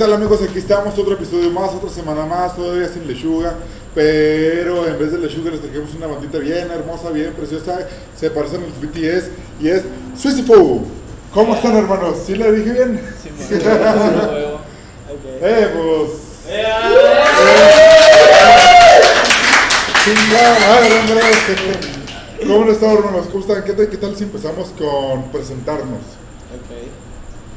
Hola, ¿qué tal amigos? Aquí estamos, otro episodio más, otra semana más, todavía sin lechuga, pero en vez de lechuga les trajimos una bandita bien hermosa, bien preciosa, se parecen a los BTS y es Suicifo. ¿Cómo están hermanos? ¿Sí le dije bien? Sí, Eh, pues... ¡Eh! ¿Cómo estado hermanos? ¿Cómo están? ¿Qué tal, ¿Qué tal si empezamos con presentarnos? Ok.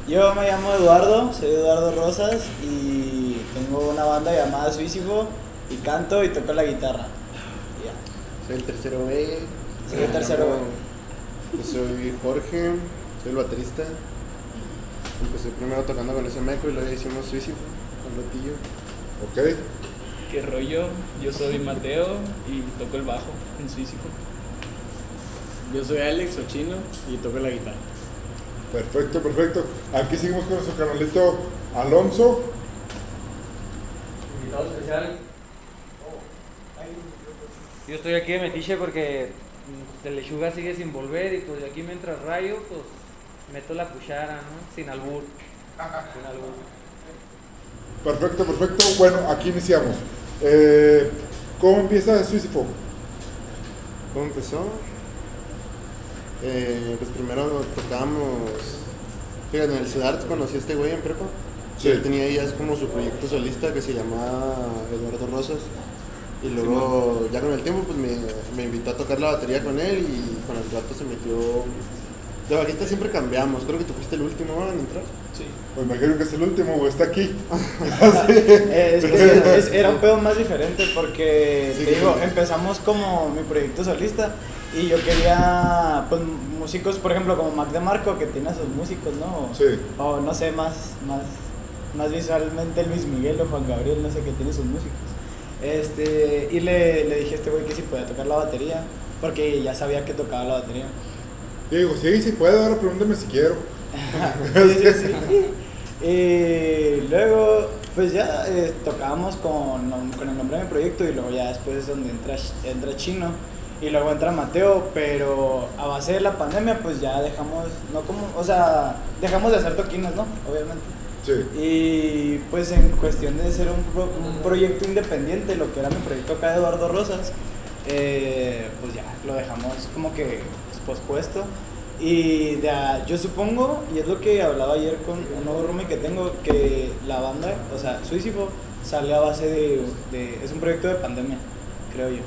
Yo me llamo Eduardo, soy Eduardo Rosas y tengo una banda llamada Suicifo y canto y toco la guitarra. Ya. Soy el tercero B. Soy el tercero B. Yo soy Jorge, soy el baterista. Empecé primero tocando con ese meco y luego hicimos Suicifo, con Lotillo. ¿Ok? ¿Qué rollo? Yo soy Mateo y toco el bajo en Suicifo. Yo soy Alex Ochino y toco la guitarra. Perfecto, perfecto. Aquí seguimos con nuestro canalito Alonso. Invitado especial. Yo estoy aquí de metiche porque mm, Telechuga sigue sin volver y pues aquí mientras rayo, pues meto la cuchara, ¿no? Sin albur. Sin albur. Perfecto, perfecto. Bueno, aquí iniciamos. Eh, ¿Cómo empieza Suicifo? ¿Cómo empezó? Eh, pues primero tocábamos. Fíjate, en el CEDART conocí a este güey en prepa. Sí. Él tenía ya como su proyecto solista que se llamaba Eduardo Rosas. Y luego, ya con el tiempo, pues me, me invitó a tocar la batería con él y con el rato se metió. De bajista siempre cambiamos. Creo que tú fuiste el último en entrar. Sí. Pues me imagino que es el último, güey, está aquí. Eh, es que es- era un pedo más diferente porque, Sí, te digo, sí. empezamos como mi proyecto solista y yo quería, pues, músicos, por ejemplo, como Mac DeMarco, que tiene a sus músicos, ¿no? Sí. O no sé, más, más, más visualmente Luis Miguel o Juan Gabriel, no sé, que tiene sus músicos. Este, y le, le dije a este güey que si podía tocar la batería, porque ya sabía que tocaba la batería. Y digo, sí, sí puedo, ahora pregúntame si quiero. Sí, sí, sí. Y luego, pues ya eh, tocábamos con, con el nombre de mi proyecto y luego ya después es donde entra, entra Chino y luego entra Mateo, pero a base de la pandemia pues ya dejamos, no como, o sea, dejamos de hacer toquines, ¿no? Obviamente. Sí. Y pues en cuestión de ser un, pro- un proyecto independiente, lo que era mi proyecto acá de Eduardo Rosas, eh, pues ya lo dejamos como que pues, pospuesto. Y de yo supongo, y es lo que hablaba ayer con un nuevo roomie que tengo, que la banda, o sea, Suicifo, sale a base de, de- Es un proyecto de pandemia, creo yo.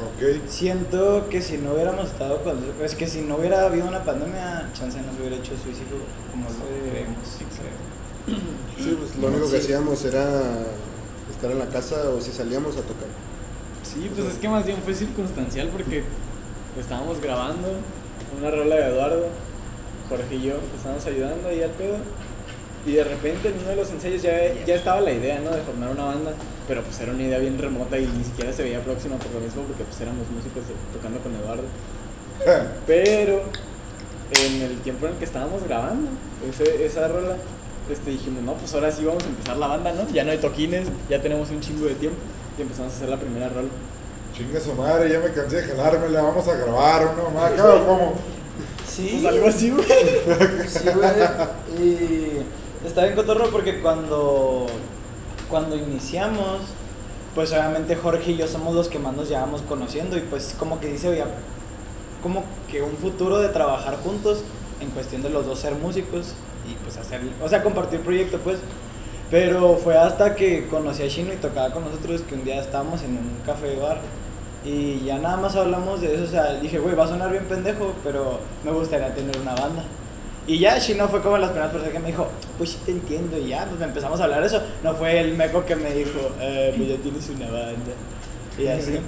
Ok. Siento que si no hubiéramos estado con. Es que si no hubiera habido una pandemia, chance no se hubiera hecho Suicifo como lo creemos. Sí, pues lo único que hacíamos era estar en la casa o si salíamos a tocar. Sí, pues es que más bien fue circunstancial porque estábamos grabando una rola de Eduardo, Jorge y yo, estábamos ayudando ahí al pedo. Y de repente en uno de los ensayos ya, ya estaba la idea, ¿no? De formar una banda, pero pues era una idea bien remota y ni siquiera se veía próxima por lo mismo porque pues éramos músicos de- tocando con Eduardo. Pero en el tiempo en el que estábamos grabando ese- esa rola, este, dijimos, no, pues ahora sí vamos a empezar la banda, ¿no? Ya no hay toquines, ya tenemos un chingo de tiempo y empezamos a hacer la primera rola. Chinga su madre, ya me cansé de jalármela, vamos a grabar o no, mamá, claro, ¿cómo? Sí. Pues algo así, güey. Sí, güey. Y está bien cotorro porque cuando, cuando iniciamos, pues obviamente Jorge y yo somos los que más nos llevamos conociendo y pues como que dice, oye, como que un futuro de trabajar juntos en cuestión de los dos ser músicos y pues hacer, o sea, compartir proyecto pues. Pero fue hasta que conocí a Shino y tocaba con nosotros que un día estábamos en un café bar y ya nada más hablamos de eso, o sea, dije, güey, va a sonar bien pendejo, pero me gustaría tener una banda. Y ya Shino fue como las primeras personas que me dijo, pues sí te entiendo, y ya, pues empezamos a hablar eso. No fue el meco que me dijo, eh, pues ya tienes una banda. Y así.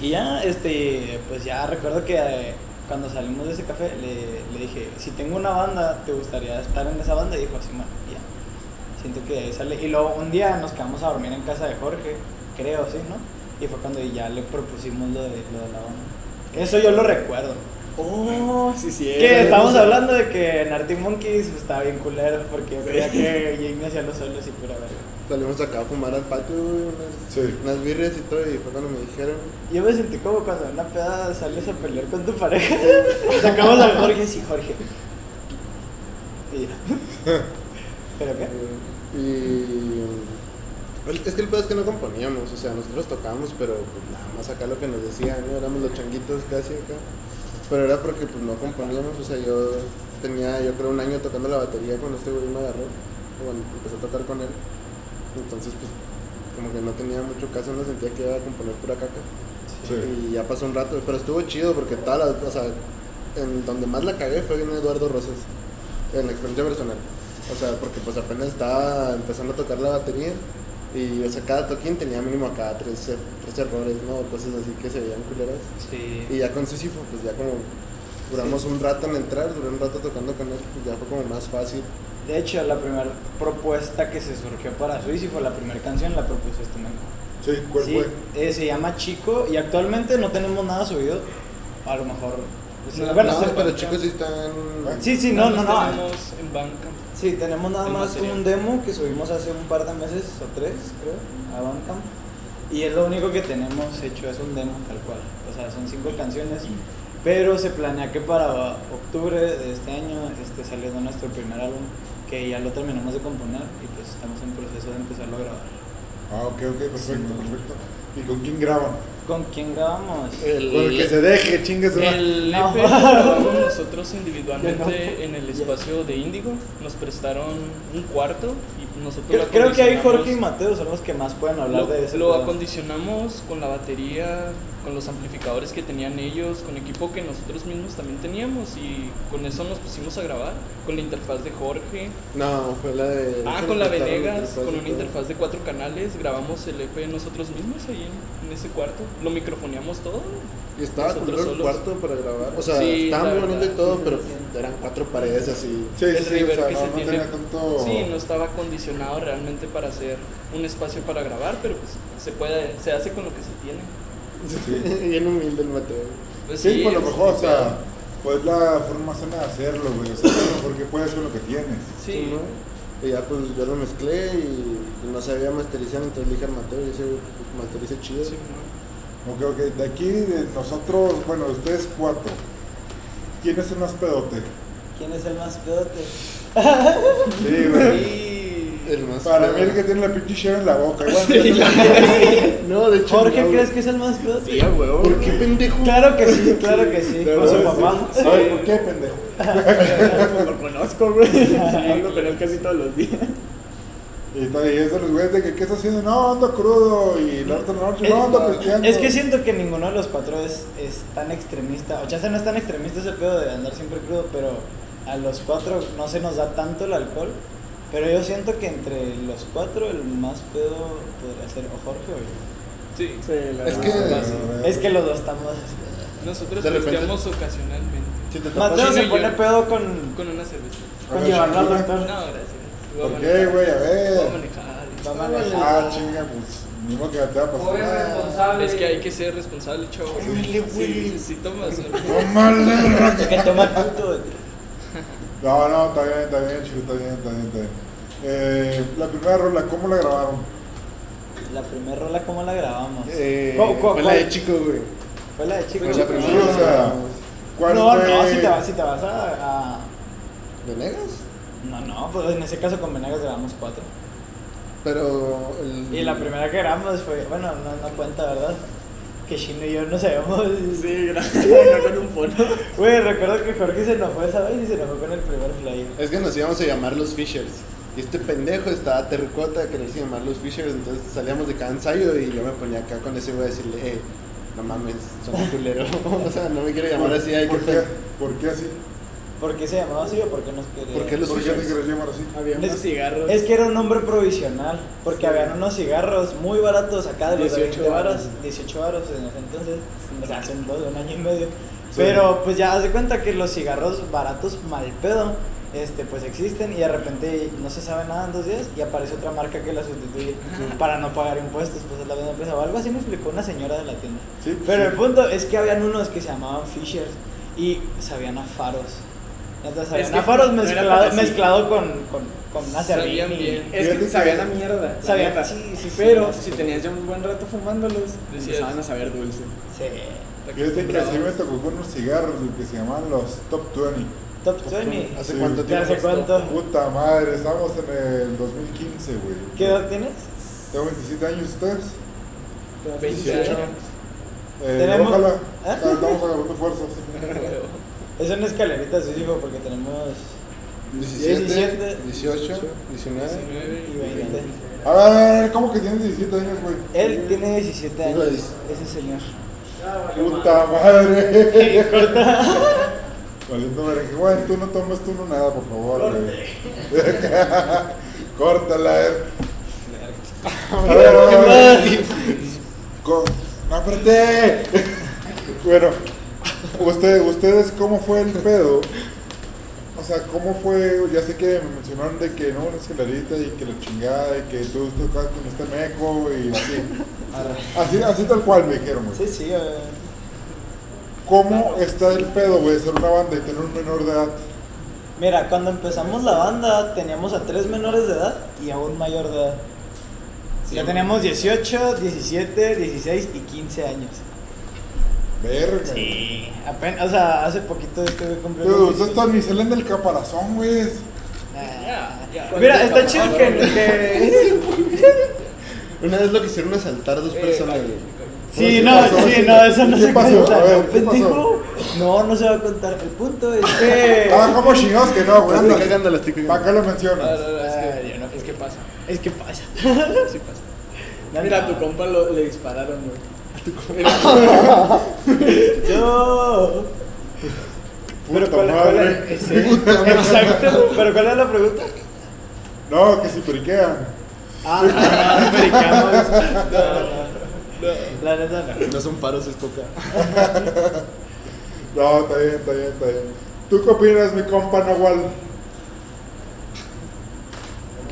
Y ya, este, pues ya recuerdo que eh, cuando salimos de ese café le, le dije, si tengo una banda, ¿te gustaría estar en esa banda? Y dijo, sí, man, ya. Siento que ahí sale. Y luego un día nos quedamos a dormir en casa de Jorge, creo, sí, ¿no? Y fue cuando ya le propusimos lo de, lo de la banda. Eso yo lo recuerdo. Oh, sí, sí. Que estábamos hablando de que en Arctic Monkeys pues, estaba bien culero porque yo creía que Jamie hacía los solos y pura verga. Salimos acá a fumar al patio, unas, Sí. unas birrias y todo, y fue cuando me dijeron. Yo me sentí como cuando en una peda sales a pelear con tu pareja. Sacamos al Jorge, sí, Jorge. Y. ¿Pero qué? Y. Es que el pedo es que no componíamos, o sea, nosotros tocábamos, pero pues, nada más acá lo que nos decían, ¿no? Éramos los changuitos casi acá. Pero era porque pues no componíamos, o sea, yo tenía, yo creo, un año tocando la batería cuando este güey me agarró, cuando empecé a tocar con él. Entonces, pues, como que no tenía mucho caso, no sentía que iba a componer pura caca. Sí. Y ya pasó un rato, pero estuvo chido porque toda la, o sea, en donde más la cagué fue en Eduardo Rosas, en la experiencia personal. O sea, porque pues apenas estaba empezando a tocar la batería y, o sea, cada toquín tenía mínimo acá tres, tres errores, ¿no? Cosas así que se veían culeras. Sí. Y ya con Sísifo, pues ya como duramos un rato en entrar, duré un rato tocando con él, pues ya fue como más fácil. De hecho, la primera propuesta que se surgió para fue la primera canción, la propuso este man. Sí, ¿cuál Sí, fue? eh, se llama Chico y actualmente no tenemos nada subido. A lo mejor. pues, No, bueno, no, pero chicos sí están... Sí, sí, no, no, Nada no. más tenemos en banca. Sí, tenemos nada más material. un demo que subimos hace un par de meses o tres, creo, a Bandcamp. Y es lo único que tenemos hecho, es un demo tal cual. O sea, son cinco canciones. Pero se planea que para octubre de este año esté saliendo nuestro primer álbum, que ya lo terminamos de componer y pues estamos en proceso de empezarlo a grabar. Ah, ok, ok, perfecto, perfecto. ¿Y con quién graban? ¿Con quién grabamos? El, Con el que se deje, chingue su. El No. EP lo grabamos nosotros individualmente no. en el espacio de Índigo. Nos prestaron un cuarto y nosotros Creo, lo creo que ahí Jorge y acondicionamos. Mateo son los que más pueden hablar Lo, de ese lo acondicionamos con la batería, con los amplificadores que tenían ellos, con equipo que nosotros mismos también teníamos y con eso nos pusimos a grabar, con la interfaz de Jorge. No, fue la de... Ah, con la Venegas, con una interfaz de cuatro canales, grabamos el EP nosotros mismos ahí en, en ese cuarto, lo microfoneamos todo. Y estaba culero el cuarto para grabar. O sea, Sí, estaba muy bonito y todo, pero eran cuatro paredes así. Sí, el sí, sí, o sea, que no, se no tiene. tenía tanto... Sí, no estaba acondicionado realmente para hacer un espacio para grabar, pero pues se puede, se hace con lo que se tiene. Sí. Bien humilde el Mateo. Pues Sí, por lo mejor, o sea, pues la forma más sana de hacerlo, güey. O sea, es lo mejor que puedes con lo que tienes. Sí, ¿no? Y ya pues yo lo mezclé y, y no sabía masterizar, entonces le dije al Mateo y ese pues, masteriza chido. sí, ¿no? Ok, ok, de aquí, de nosotros, bueno, ustedes cuatro, ¿quién es el más pedote? ¿Quién es el más pedote? Sí, güey. El más Para mí el que tiene la pinche cheve en la boca. Igual, No, de hecho. Jorge, no, ¿crees que es el más pedote? Sí, huevo. ¿Por qué pendejo? Claro que sí, claro que sí. Con su papá. ¿por qué, pendejo? Pues lo conozco, güey. Hablo con él casi todos los días. Y está ahí, es de los güeyes de que, ¿qué está haciendo? No, ando crudo. Y la otra noche, no, ando pisteando. Es que siento que ninguno de los cuatro es, es tan extremista. O sea, no es tan extremista ese pedo de andar siempre crudo, pero a los cuatro no se nos da tanto el alcohol. Pero yo siento que entre los cuatro el más pedo podría ser o Jorge o yo. Sí, Sí, la Es verdad. que- Es que los dos estamos. nosotros De repente- pisteamos ocasionalmente Si te Mateo sí, se yo- pone pedo con, con una cerveza. A con ver, llevarlo al doctor. No, gracias. A ¿Por qué, güey? A Voy a ver. manejar. Va a manejar. Ah, chinga, pues, modo que te va a pasar. Responsable. Es que hay que ser responsable, chavo. Órale, güey. Sí, sí, tomas. Tómale. Que toma el puto. No, no, está bien, está bien, chido, está bien, está bien, está bien. Eh, la primera rola, ¿cómo la grabaron? La primera rola, ¿cómo la grabamos? Eh, ¿Cu- cu- fue la de chico, güey. Fue la de Chico. Fue la primera. Sí, o sea, ¿cuál No, fue? no, si te vas, si te vas a, a- ¿Venegas? No, no, pues en ese caso con Venegas grabamos cuatro. Pero. El... Y la primera que grabamos fue, bueno, no, no cuenta, ¿verdad? Que Shino y yo no sabíamos. Sí, gracias. con un fono. Güey, recuerdo que Jorge se enojó esa vez y se enojó con el primer flyer. Es que nos íbamos a llamar los Fishers. Y este pendejo estaba tercota de quererse llamar los Fishers. Entonces salíamos de cada ensayo y yo me ponía acá con ese güey a decirle, eh, no mames, son un culero. o sea, no me quiero llamar así. Hay que ¿Por qué? ¿Por qué así? ¿Por qué se llamaba así o por qué nos quería? ¿Por qué los ¿Por qué te llamar así? Había Es- unos cigarros. Es que era un nombre provisional, porque Sí. habían unos cigarros muy baratos acá de los de 18 20 varos, varos. 18 varos en ese entonces, o sea, hace un, dos, un año y medio. Pero pues ya haz de cuenta que los cigarros baratos mal pedo, este, pues existen y de repente no se sabe nada en dos días y aparece otra marca que la sustituye para no pagar impuestos, pues es la misma empresa o algo así me explicó una señora de la tienda. Sí, Pero sí. el punto es que habían unos que se llamaban Fishers y sabían a faros. Entonces sabían Es que a faros mezclado, mezclado con, con, con una Sabían bien. Es que sabían a mierda. Sabían- sí, sí, sí. Pero si tenías ya un buen rato fumándolos, Decías- empezaban a saber dulce. Sí. Fíjate que así me tocó con unos cigarros que se llamaban los Top 20. Top 20. ¿Hace Sí. cuánto ¿Ya tiempo? hace cuánto? Puta madre, estamos en el 2015, güey. ¿Qué edad tienes? Tengo 27 años, ¿ustedes? 28 años. Eh, Tenemos- Ojalá. ¿Ah? Estamos agarrando fuerzas. Es una escalerita, sí, hijo, porque tenemos 17, 17, 18, 19. 19 y 20. A ver, a ver, ¿cómo que tienes 17 años, güey? Él tiene 17 Digo, años, ese señor. Puta madre. Valiendo merengue. Güey, tú no tomes tú no nada, por favor, güey. Córtala, eh. A ver, a ver. Bueno, usted, ustedes, ¿cómo fue el pedo? O sea, ¿cómo fue? Ya sé que me mencionaron de que no, una escalerita y que la chingada y que tú tocas con este meco y así. Así, así tal cual me dijeron, güey. Sí, sí, eh, ¿Cómo está el pedo, güey, de ser una banda y tener un menor de edad? Mira, cuando empezamos la banda teníamos a tres menores de edad y a un mayor de edad. Ya teníamos 18, 17, 16 y 15 años. Verga. Sí, apenas, o sea, hace poquito estuve cumpliendo. Pero ustedes están ni salen del caparazón, güey. Ah, Ya, ya. Mira, está chido que, que- Una vez lo quisieron asaltar dos Eh, personas. vale. Sí, ¿qué no, pasó? sí, no, eso no ¿Qué se pasó? cuenta. A ver, ¿no, ¿qué pasó? pendejo? No, no se va a contar. El punto es que. Ah, ¿cómo chingados que no, güey? La estoy Anda. cagando, la estoy cagando. ¿Para qué lo mencionas? no, no, es que, yo no- es que pasa. Es que pasa. Sí pasa. No, Mira, a tu compa lo, le dispararon, güey. Yo. Pero Puta cuál, cuál madre. es, exacto. Pero cuál es la pregunta? No, que si periquean. Ah, no. No, no. La neta no. No son paros, es coca. No, está bien, está bien, está bien. ¿Tú qué opinas, mi compa Nahual?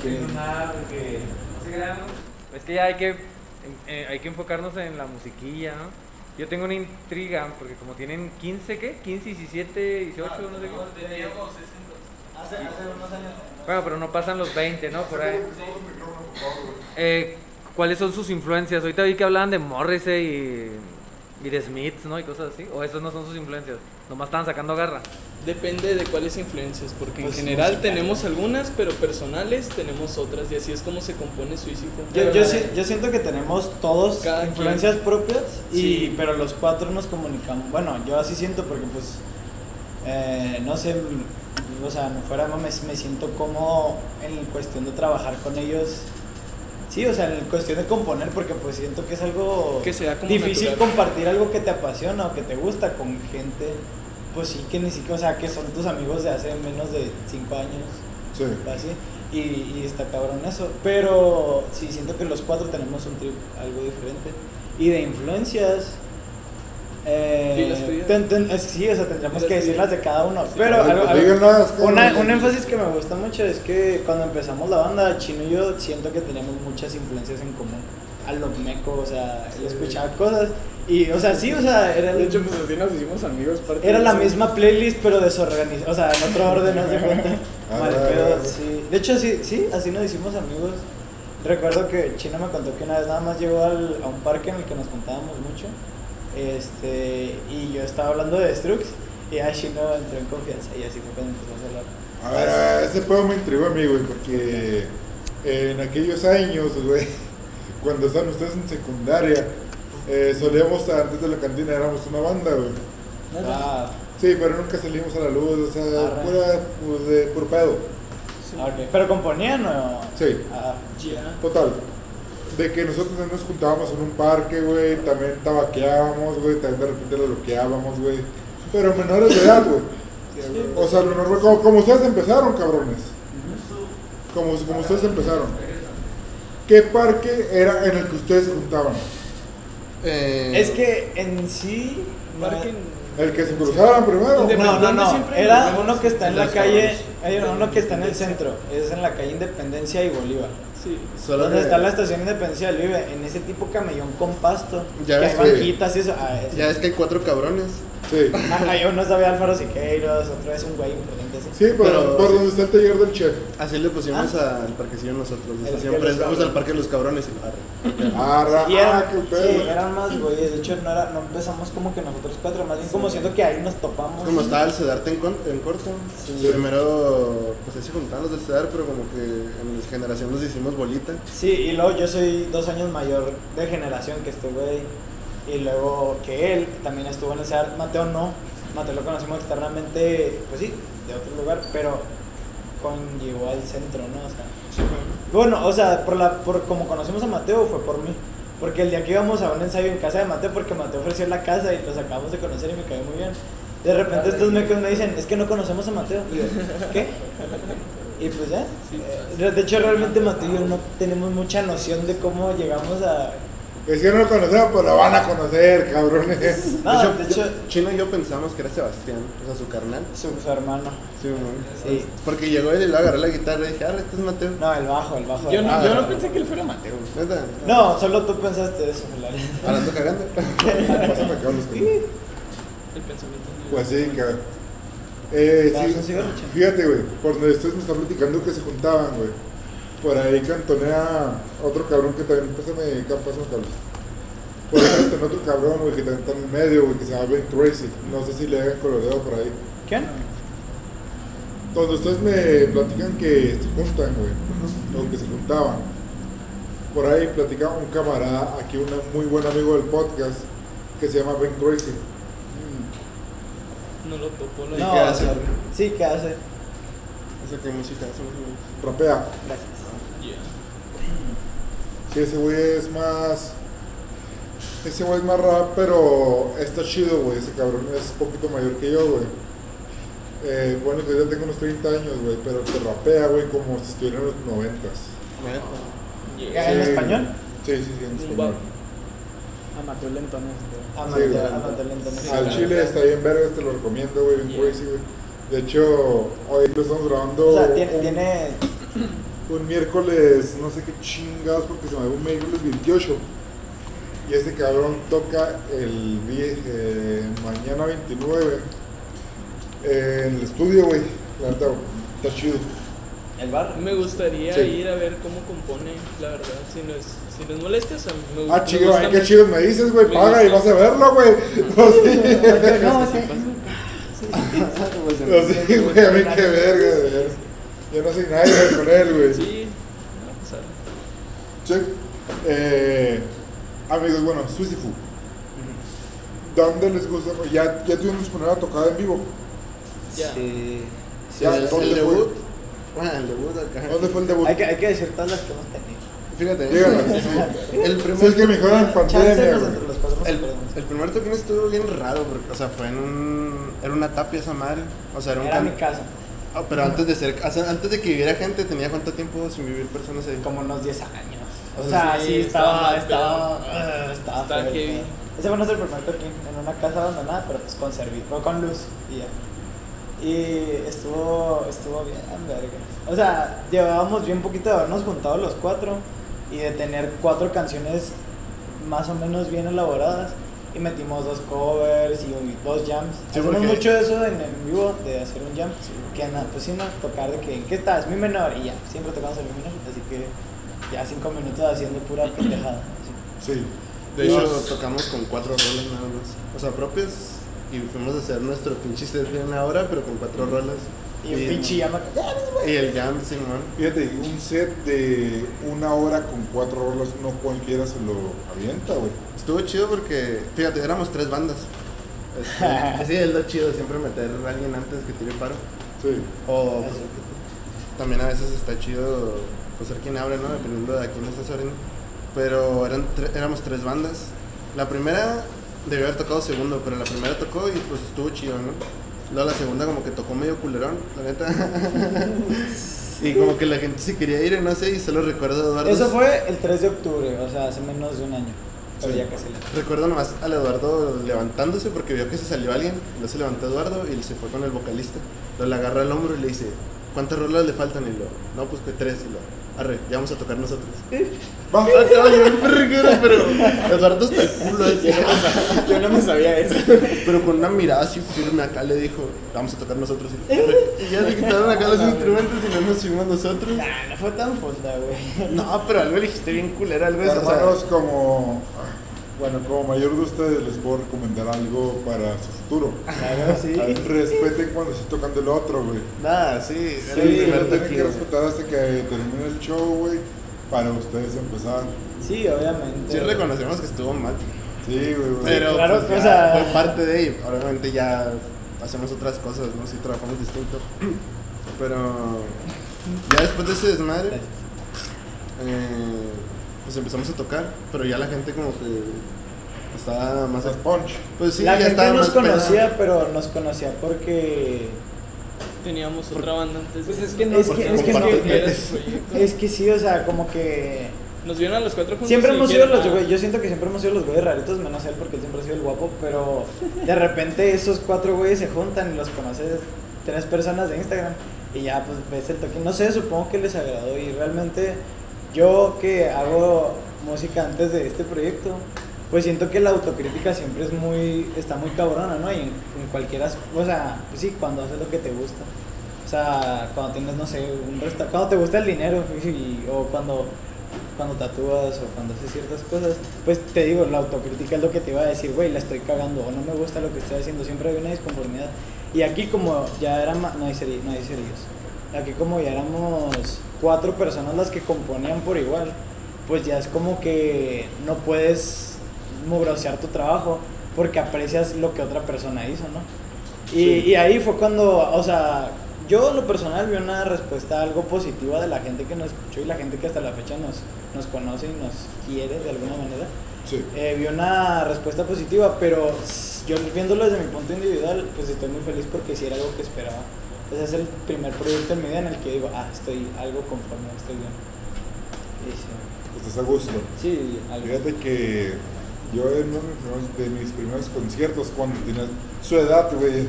No, nada, porque no crean, ¿no? Es que ya hay que, eh, hay que enfocarnos en la musiquilla, ¿no? Yo tengo una intriga, porque como tienen 15, ¿qué? 15, 17, 18, no sé qué. Hace, hace unos años. Bueno, pero no pasan los 20, ¿no? Por ahí. Eh, ¿Cuáles son sus influencias? Ahorita vi que hablaban de Morrissey y, y de Smiths, ¿no? Y cosas así. ¿O esos no son sus influencias? Nomás estaban sacando garra. Depende de cuáles influencias, porque Pues, en general musical. tenemos algunas, pero personales tenemos otras, y así es como se compone Suicifo. Yo, yo, si- yo siento que tenemos todos Cada influencias propias, y, Sí. pero los cuatro nos comunicamos. Bueno, yo así siento porque pues, eh, no sé, o sea, no fuera me, me siento como en cuestión de trabajar con ellos. Sí, o sea, en cuestión de componer, porque pues siento que es algo Que sea como difícil natural. compartir algo que te apasiona o que te gusta con gente, pues sí, que ni siquiera, o sea, que son tus amigos de hace menos de cinco años Sí. así y, y está cabrón eso pero sí siento que los cuatro tenemos un trip algo diferente y de influencias eh, ¿Y las ten- ten- es- sí o sea tendríamos ¿Y las que tuyas? decirlas de cada uno pero algo- una, un énfasis que me gusta mucho es que cuando empezamos la banda Chino y yo siento que teníamos muchas influencias en común a lo meco o sea él escuchaba cosas y o sea sí o sea era De hecho, pues así nos hicimos amigos. parte era de la eso. misma playlist, pero desorganizada. O sea, en otro orden, no se cuenta. Mal ah, pedo, ah. sí. De hecho, sí, sí, así nos hicimos amigos. Recuerdo que Chino me contó que una vez nada más llegó al- a un parque en el que nos contábamos mucho. Este, y yo estaba hablando de Strux. Y ya Chino entró en confianza. Y así fue cuando empezamos a hablar. A ver, a ver, ese pedo me intrigó a mí, güey, porque en aquellos años, güey, cuando estaban ustedes en secundaria, eh, solíamos, antes de la cantina, éramos una banda, güey. Ah, Sí, pero nunca salimos a la luz, o sea, Arre. pura, pues, de puro pedo. ok. ¿Pero componían o...? Sí. Ah, Ya. Total. De que nosotros nos juntábamos en un parque, güey, también tabaqueábamos, güey, también de repente lo bloqueábamos, güey. Pero menores de edad, güey. O sea, lo normal, como, como ustedes empezaron, cabrones. Como, como ustedes empezaron. ¿Qué parque era en el que ustedes se juntaban? Eh, Es que en sí... no- Parque- ¿El que se cruzaban primero? No, no, no. siempre Era uno que está en la calle. uno que está en el centro. Es en la calle Independencia y Bolívar. Sí. solo Donde está la estación Independencia del Vive. En ese tipo camellón con pasto. Ya que ves hay que- banquitas y eso. Ah, ese. Ya es que hay cuatro cabrones Sí. Ajá, uno sabe Álvaro Siqueiros, otro es un güey importante así. Sí, pero, Pero- por donde está el taller del chef. Así le pusimos Ah. al parquecillo nosotros. El siempre vamos al parque de los cabrones y arre. Ah, ra- Y ah, eran, qué pedo. sí, eran más güeyes. De hecho, no, era, no empezamos como que nosotros cuatro, más bien como siento que ahí nos topamos. Como estaba el Sedarte en, corto. Sí. Primero, pues ahí se juntaban los del Sedar, pero como que en mi generación nos hicimos bolita. Sí, y luego yo soy dos años mayor de generación que este güey. Y luego que él también estuvo en ese Mateo no. Mateo lo conocimos externamente, pues sí, de otro lugar, pero conllevó al centro, ¿no? O sea, bueno, o sea, por la, por como conocimos a Mateo fue por mí. Porque el día que íbamos a un ensayo en casa de Mateo, porque Mateo ofreció la casa y los acabamos de conocer y me cayó muy bien. De repente estos mecos me dicen, es que no conocemos a Mateo. Y yo, ¿qué? Y pues ya. Eh, De hecho, realmente Mateo y yo no tenemos mucha noción de cómo llegamos a... Es que no lo conocemos, pues lo van a conocer, cabrones. No, de de hecho, yo- Chino y yo pensamos que era Sebastián, o sea, su carnal. su, su hermano. Sí. Sí. Porque llegó él y le agarré la guitarra y dije, ah, este es Mateo. No, el bajo, el bajo. Yo no, yo no pensé que él fuera Mateo. ¿Neta? No, solo tú pensaste eso, la neta. Ahora ando cagando. Pásame, que- El pensamiento. Pues sí, cabrón. Eh, ¿Vas sí, fíjate, güey, por donde ustedes me están platicando que se juntaban, güey. Por ahí cantonea otro cabrón que también, pásame, ca- pásame, Carlos. Por ahí cantonea otro cabrón, güey, que también está en el medio, güey, que se llama Ben Crazy. No sé si le hagan coloreo por ahí. ¿Quién? Donde ustedes me platican que se juntan, güey, o que se juntaban. Por ahí platicaba un camarada, aquí un muy buen amigo del podcast, que se llama Ben Crazy. No lo topó la ¿Y No, qué hace? Sí, ¿qué hace? Eso que música hace más o menos. Rapea. Gracias. Yeah. Sí, ese güey es más. Ese güey es más rap, pero está chido, güey. Ese cabrón es un poquito mayor que yo, güey. Eh, bueno, que yo tengo unos 30 años, güey, pero te rapea, güey, como si estuviera en los 90. Yeah. ¿En español? Sí, sí, sí, en español. bar. A Mateo Lentones. A Sí, Mateo, güey. a Mateo Lentones. Al chile está bien vergas, te lo recomiendo, güey, bien Yeah. crazy, güey. De hecho, hoy lo estamos grabando O sea, tiene, un, tiene un miércoles, no sé qué chingados, porque se me dio un miércoles 28. Y este cabrón toca el eh, mañana 29 eh, en el estudio, güey. La neta, está chido. el bar. Me gustaría Sí. ir a ver cómo compone, la verdad. Si nos, si nos molesta, o sea, me, Ah, chido, ay, qué chido me dices, güey. Paga y vas a verlo, güey. No, sí. No, sí. No, sí, güey, a mí qué verga, güey. Yo no soy nadie con él, güey. Sí, no, pues. Sí. Eh, amigos, bueno, Suicifu. ¿Dónde les gusta? Ya, ya tuvimos poner a tocar en vivo. Ya. Sí. Sí, ¿dónde el fue? debut. Bueno, el debut acá. ¿Dónde fue el debut? Hay que, hay que decir todas las que hemos tenido. Fíjate. Sí. El primer, Sí, es que mejor en pandemia, el, primer toquín estuvo bien raro, porque, o sea, fue en un. Era una tapia esa madre. O sea, era un Era can- mi casa, Ah, pero antes de ser. o sea, antes de que viviera gente, tenía cuánto tiempo sin vivir personas ahí. como unos 10 años. O O sea, sí, sí, estaba, estaba estaba, ah, estaba, Está feo, heavy. feo. Ese fue nuestro primer toquín en una casa abandonada, pero pues con servicio, con luz y ya. Y estuvo, estuvo bien, verga. O sea, llevábamos bien poquito de habernos juntado los cuatro y de tener cuatro canciones más o menos bien elaboradas. Y metimos dos covers y un- dos jams. Sí, Hacemos porque- mucho eso en, en vivo, de hacer un jam. Que nada, pues sí, no, tocar de que, ¿en qué estás? Mi menor. Y ya, siempre tocamos el mi menor. Así que ya cinco minutos haciendo pura pendejada. así. Sí. De hecho, Nos- tocamos con cuatro rolas nada más. O sea, propias. Y fuimos a hacer nuestro pinche set de una hora, pero con cuatro rolas. Y un pinche llama. Y el jam, Simón. Fíjate, un set de una hora con cuatro rolas, no cualquiera se lo avienta, güey. Estuvo chido porque, fíjate, éramos tres bandas. Este, sí, es lo chido, siempre meter a alguien antes que tire paro. Sí. O pues, también a veces está chido pues, ser quien abre, ¿no? Dependiendo de a quién estás abriendo. Pero eran tre- éramos tres bandas. La primera debió haber tocado segundo, pero la primera tocó y pues estuvo chido, ¿no? Luego la segunda como que tocó medio culerón, la neta. y como que la gente se quería ir, no sé, y solo recuerdo a Eduardo. Eso fue el 3 de octubre, o sea, hace menos de un año. Pero Sí. ya casi le. Recuerdo nomás al Eduardo levantándose porque vio que se salió alguien, luego se levantó Eduardo y se fue con el vocalista. Luego le agarra el hombro y le dice, ¿cuántas rolas le faltan? Y lo, no, pues que tres. Y lo, arre, ya vamos a tocar nosotros. Va. Ah, yo me recuerdo, pero Eduardo está el culo así, Yo no me sabía eso. pero con una mirada así firme acá le dijo, vamos a tocar nosotros. Y, y ya se quitaron acá los instrumentos y no nos subimos nosotros. Nah, no fue tan fonda, güey. No, pero algo le dijiste bien culera, algo de eso. o sea, Hermanos, como. Bueno, como mayor de ustedes, les puedo recomendar algo para su futuro. Claro, sí. Respeten cuando esté tocando el otro, güey. Nada, sí. Sí, el lo tienen que respetar hasta que termine el show, güey. Para ustedes empezar. Sí, obviamente. Sí reconocemos que estuvo mal. Sí, güey. güey. Pero claro, pues, o ya sea- fue parte de ello. Obviamente ya hacemos otras cosas, ¿no? Sí trabajamos distinto. Pero ya después de ese desmadre, eh, pues empezamos a tocar. Pero ya la gente como que estaba más... Más punch. Pues sí, la ya gente nos conocía, pero nos conocía porque. Teníamos otra banda antes. Pues es que no, Es que, es, que, es que- es sí, o sea, como que. Nos vieron a los cuatro juntos. Siempre hemos sido los "Ah, güeyes, yo siento que siempre hemos sido los güeyes raritos, menos él porque él siempre ha sido el guapo, pero de repente esos cuatro güeyes se juntan y los conoces tres personas de Instagram y ya pues ves el toque, no sé, supongo que les agradó y realmente yo que hago música antes de este proyecto, pues siento que la autocrítica siempre es muy, está muy cabrona, ¿no? Y en, en cualquiera, o sea, pues sí, cuando haces lo que te gusta. O sea, cuando tienes, no sé, un resta cuando te gusta el dinero y- o cuando, cuando tatúas o cuando haces ciertas cosas, pues te digo, la autocrítica es lo que te va a decir, güey, la estoy cagando o no me gusta lo que estoy haciendo, siempre hay una disconformidad. Y aquí como ya era, no hay, seri- no hay serios, aquí como ya éramos cuatro personas las que componían por igual, pues ya es como que no puedes mugrosear tu trabajo porque aprecias lo que otra persona hizo, ¿no? Y, y ahí fue cuando, o sea, yo en lo personal vi una respuesta algo positiva de la gente que nos escuchó y la gente que hasta la fecha nos, nos conoce y nos quiere de alguna manera. Sí. Eh, vi una respuesta positiva, pero yo viéndolo desde mi punto individual, pues estoy muy feliz porque sí era algo que esperaba. Pues es el primer proyecto en mi vida en el que digo, ah, estoy algo conforme, estoy bien. Sí, Estás a gusto. sí, algo. Fíjate que yo en uno de mis primeros- de mis primeros conciertos, cuando tenía su edad, güey,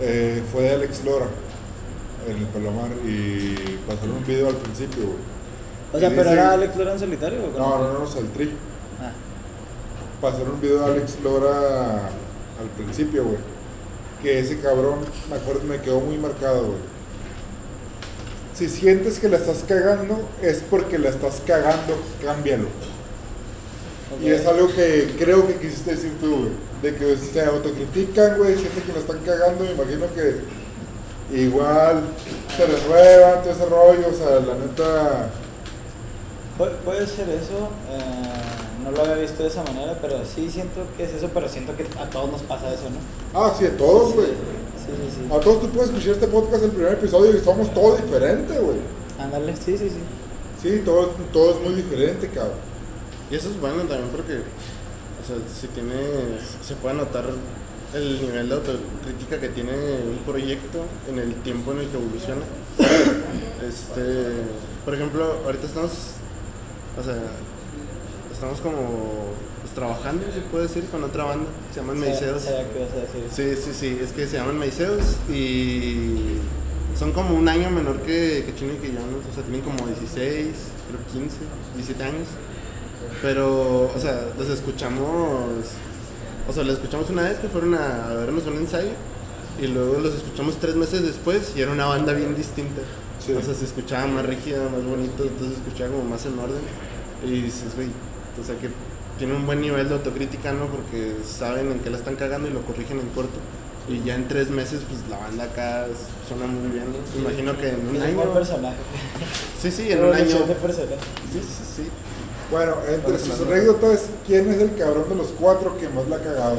eh, fue de Alex Lora en el Palomar y pasaron un video al principio, güey. O sea, pero dice- era Alex Lora en solitario o No, no, no, no, el tri. Ah, Pasaron un video de Alex Lora al principio, güey. Que ese cabrón, me acuerdo, me quedó muy marcado, güey. Si sientes que la estás cagando, es porque la estás cagando, cámbialo. Y es algo que creo que quisiste decir tú, güey. De que se autocritican, güey, sienten que la están cagando. Me imagino que igual se renuevan, todo ese rollo. O sea, la neta. Pu- puede ser eso, eh, no lo había visto de esa manera, pero sí siento que es eso, pero siento que a todos nos pasa eso, ¿no? Ah, sí, a todos, güey. Sí, sí, sí. A todos tú puedes escuchar este podcast, el primer episodio, y somos todos diferentes, güey. Ándale, sí, sí, sí. Sí, todo, es- todo es muy diferente, cabrón. Y eso es bueno también porque, o sea, si tienes, se puede notar el nivel de autocrítica que tiene un proyecto en el tiempo en el que evoluciona. Este, por ejemplo, ahorita estamos, o sea, estamos como pues, trabajando, se puede decir, con otra banda, se llaman decir. Sí, sí, sí, es que se llaman Meiseos y son como un año menor que, que Chino y que yo, ¿no? o sea, tienen como 16, creo 15, 17 años. Pero, o sea, los escuchamos, o sea, los escuchamos una vez que fueron a, a vernos un ensayo y luego los escuchamos tres meses después y era una banda bien distinta. Sí. O sea, se escuchaba más rígida, más bonito, entonces se escuchaba como más en orden. Y dices, güey, o sea, que tiene un buen nivel de autocrítica, ¿no? Porque saben en qué la están cagando y lo corrigen en corto. Y ya en tres meses, pues la banda acá suena muy bien, ¿no? Me imagino que en un Es año. personaje. Sí, sí, en un año. De personaje. Sí, sí, sí. Bueno, entre sus anécdotas, ¿quién es el cabrón de los cuatro que más la ha cagado?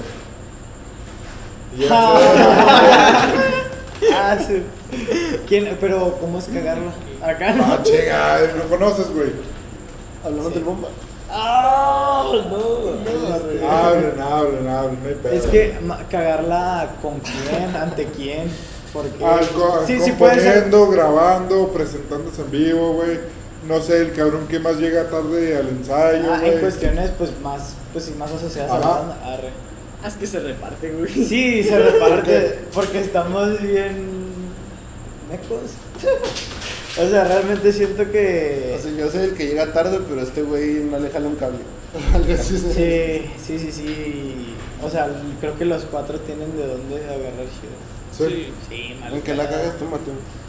Y ya Ah, sí. ¿Quién? Pero, ¿cómo es cagarla? Acá sé. no. Ah, chinga, lo conoces, güey. Hablamos Sí. del bomba. ¡Ah! no. Hablen, hablen, hablen, no hay pedo. Es que cagarla con quién, ante quién, porque co- sí, sí puede ser. componiendo, grabando, presentándose en vivo, güey. No sé, el cabrón que más llega tarde al ensayo, Ah, güey. en cuestiones pues más, pues sí, más asociadas a la Ajá. banda. Arre. Ah, es que se reparte, güey. Sí, se reparte porque estamos bien mecos. O sea, realmente siento que... O sea, yo soy el que llega tarde, pero este güey no le jala un cable. Algo así. Sí, sí, sí, sí. O sea, creo que los cuatro tienen de dónde agarrar chido. Sí. Sí, mal. Aunque la cagas tú, Mateo.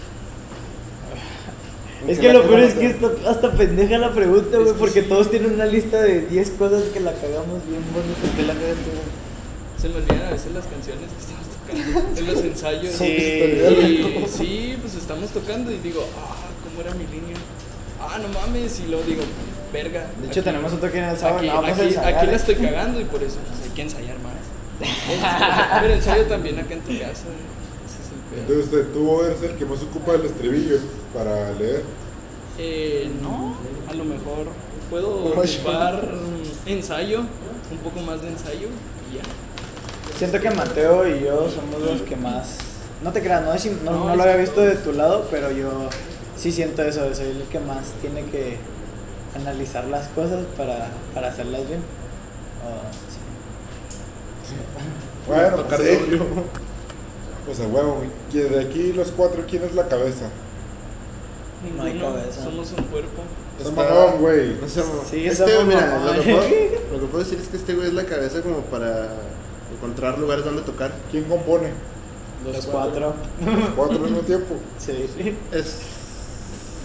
Es que lo peor es que está hasta pendeja la pregunta, güey, porque sí. todos tienen una lista de 10 cosas que la cagamos bien bonito. ¿Aunque la cagas tú? Se me olvidan a veces las canciones que estamos en los ensayos. Sí. Y sí, pues estamos tocando y digo, ah, ¿cómo era mi línea? Ah, no mames, y luego digo, verga. De hecho, aquí- tenemos otro que en el sábado Aquí, no vamos a aquí, ensayar. aquí la estoy cagando y por eso pues, hay que ensayar más. Pero ensayo también acá en tu casa. Entonces usted, tú eres el que más ocupa el estribillo para leer. Eh, no, a lo mejor puedo ocupar ensayo, un poco más de ensayo y ya. Siento que Mateo y yo somos los que más. No te creas, no, es- no, No, lo había visto de tu lado, pero yo sí siento eso. Soy el que más tiene que analizar las cosas para, para hacerlas bien. Oh, sí. Bueno, tocar pues, sí. doble. Pues a huevo, güey. ¿Quién- De aquí los cuatro, ¿quién es la cabeza? No hay cabeza. somos un cuerpo. Está- mamón, güey. No sé. Sí, este, mira, mamón. lo que, puedo, lo que puedo decir es que este güey es la cabeza como para encontrar lugares donde tocar. ¿Quién compone? Los cuatro. Los cuatro al mismo tiempo. Sí. Es, Es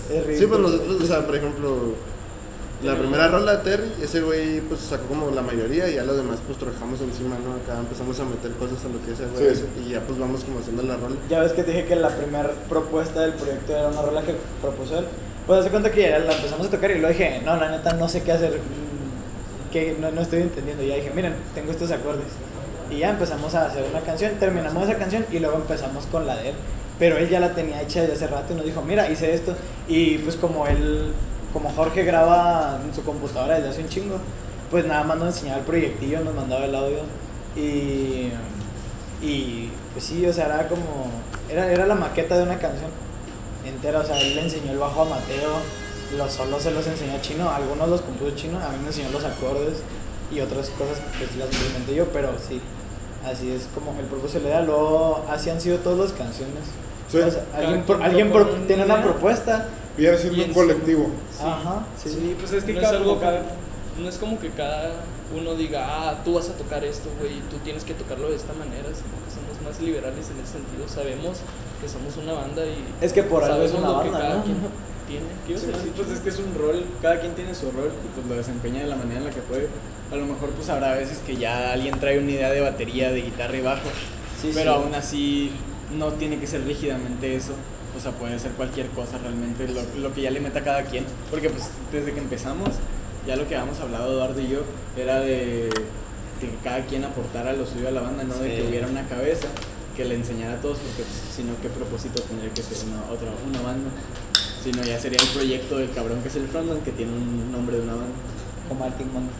sí, ridículo. pues nosotros, o sea, por ejemplo, la primera rola de Terry, ese güey pues sacó como la mayoría y ya los demás pues trabajamos encima, ¿no? Acá empezamos a meter cosas a lo que ese güey Sí. hace y ya pues vamos como haciendo la rola. Ya ves que te dije que la primera propuesta del proyecto era una rola que propuso él. Pues hace cuenta que ya la empezamos a tocar y luego dije, no, la neta no sé qué hacer, mm, que no, no estoy entendiendo. Y ya dije, miren, tengo estos acordes. Y ya empezamos a hacer una canción, terminamos esa canción y luego empezamos con la de él. Pero él ya la tenía hecha desde hace rato y nos dijo, mira, hice esto. Y pues como él, como Jorge graba en su computadora desde hace un chingo, pues nada más nos enseñaba el proyectillo, nos mandaba el audio. Y, y pues sí, o sea, era como, era, era la maqueta de una canción entera. O sea, él le enseñó el bajo a Mateo, los solos se los enseñó chino, algunos los compuso chino, a mí me enseñó los acordes y otras cosas pues las implementé yo, pero sí, así es como el propósito le da. Luego, así han sido todas las canciones. Sí. Alguien, pro- pro- tiene una propuesta. Viene siendo un colectivo. Ajá, sí. Sí, pues es que no, cada, es algo cada- que- no es como que cada uno diga, ah, tú vas a tocar esto, güey, y tú tienes que tocarlo de esta manera, sino que somos más liberales en ese sentido. Sabemos que somos una banda y. Es que por algo es una banda, cada ¿no? quien tiene. ¿Qué ibas a Sí, decir? pues es que es un rol, cada quien tiene su rol y pues lo desempeña de la manera en la que puede. A lo mejor pues habrá veces que ya alguien trae una idea de batería, de guitarra y bajo, Sí, pero sí. aún así no tiene que ser rígidamente eso. O sea, puede ser cualquier cosa realmente, lo, lo que ya le meta cada quien. Porque pues desde que empezamos, ya lo que habíamos hablado Eduardo y yo, era de que cada quien aportara lo suyo a la banda, no de que hubiera una cabeza que le enseñara a todos, porque pues, si no, ¿qué propósito tendría que ser una, otra, una banda? Si no, ya sería el proyecto del cabrón que es el frontman, que tiene un nombre de una banda. Con Martin Montes.